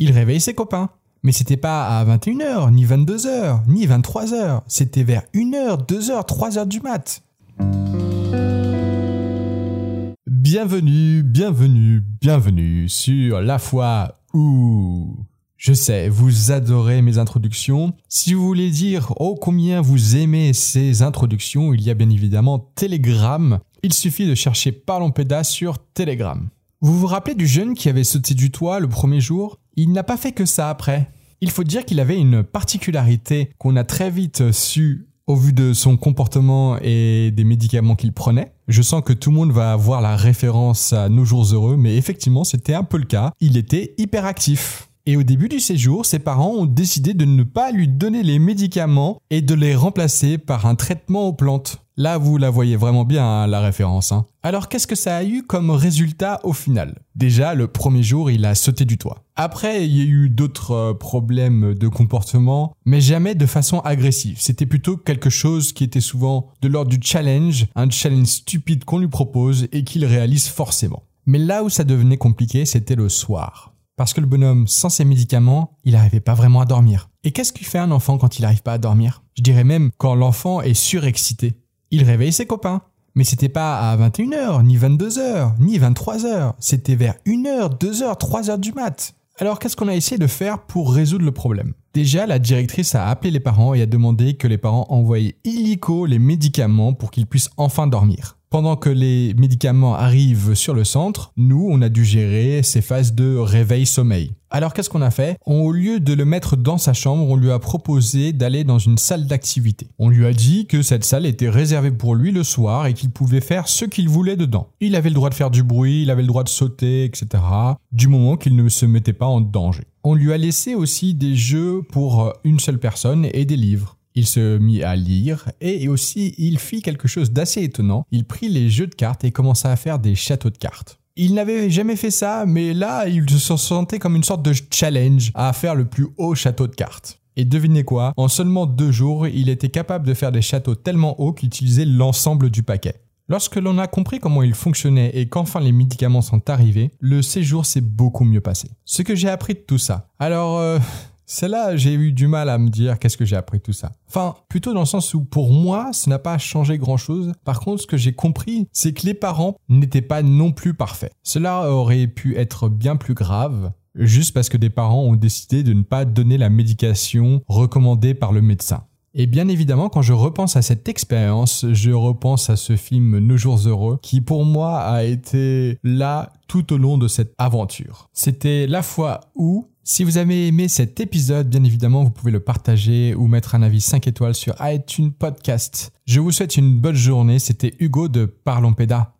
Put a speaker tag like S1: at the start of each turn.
S1: Il réveille ses copains. Mais c'était pas à 21h, ni 22h, ni 23h. C'était vers 1h, 2h, 3h du mat. Bienvenue, bienvenue, bienvenue sur La foi ou... Je sais, vous adorez mes introductions. Si vous voulez dire oh combien vous aimez ces introductions, il y a bien évidemment Telegram. Il suffit de chercher Parlons Pédas sur Telegram. Vous vous rappelez du jeune qui avait sauté du toit le premier jour? Il n'a pas fait que ça après. Il faut dire qu'il avait une particularité qu'on a très vite su au vu de son comportement et des médicaments qu'il prenait. Je sens que tout le monde va avoir la référence à Nos jours heureux, mais effectivement c'était un peu le cas. Il était hyperactif. Et au début du séjour, ses parents ont décidé de ne pas lui donner les médicaments et de les remplacer par un traitement aux plantes. Là, vous la voyez vraiment bien, hein, la référence. Hein. Alors, qu'est-ce que ça a eu comme résultat au final? Déjà, le premier jour, il a sauté du toit. Après, il y a eu d'autres euh, problèmes de comportement, mais jamais de façon agressive. C'était plutôt quelque chose qui était souvent de l'ordre du challenge, un challenge stupide qu'on lui propose et qu'il réalise forcément. Mais là où ça devenait compliqué, c'était le soir. Parce que le bonhomme, sans ses médicaments, il n'arrivait pas vraiment à dormir. Et qu'est-ce qu'il fait un enfant quand il n'arrive pas à dormir? Je dirais même quand l'enfant est surexcité. Il réveille ses copains. Mais c'était pas à 21h, ni 22h, ni 23h. C'était vers 1h, 2h, 3h du mat. Alors qu'est-ce qu'on a essayé de faire pour résoudre le problème? Déjà, la directrice a appelé les parents et a demandé que les parents envoient illico les médicaments pour qu'ils puissent enfin dormir. Pendant que les médicaments arrivent sur le centre, nous, on a dû gérer ces phases de réveil-sommeil. Alors qu'est-ce qu'on a fait? Au lieu de le mettre dans sa chambre, on lui a proposé d'aller dans une salle d'activité. On lui a dit que cette salle était réservée pour lui le soir et qu'il pouvait faire ce qu'il voulait dedans. Il avait le droit de faire du bruit, il avait le droit de sauter, etc. Du moment qu'il ne se mettait pas en danger. On lui a laissé aussi des jeux pour une seule personne et des livres. Il se mit à lire et aussi il fit quelque chose d'assez étonnant. Il prit les jeux de cartes et commença à faire des châteaux de cartes. Il n'avait jamais fait ça, mais là, il se sentait comme une sorte de challenge à faire le plus haut château de cartes. Et devinez quoi, en seulement deux jours, il était capable de faire des châteaux tellement hauts qu'il utilisait l'ensemble du paquet. Lorsque l'on a compris comment il fonctionnait et qu'enfin les médicaments sont arrivés, le séjour s'est beaucoup mieux passé. Ce que j'ai appris de tout ça. Alors, euh, c'est là j'ai eu du mal à me dire qu'est-ce que j'ai appris tout ça. Enfin, plutôt dans le sens où pour moi, ça n'a pas changé grand-chose. Par contre, ce que j'ai compris, c'est que les parents n'étaient pas non plus parfaits. Cela aurait pu être bien plus grave juste parce que des parents ont décidé de ne pas donner la médication recommandée par le médecin. Et bien évidemment, quand je repense à cette expérience, je repense à ce film Nos jours heureux, qui pour moi a été là tout au long de cette aventure. C'était la fois où si vous avez aimé cet épisode, bien évidemment, vous pouvez le partager ou mettre un avis 5 étoiles sur iTunes Podcast. Je vous souhaite une bonne journée. C'était Hugo de Parlons Pédas.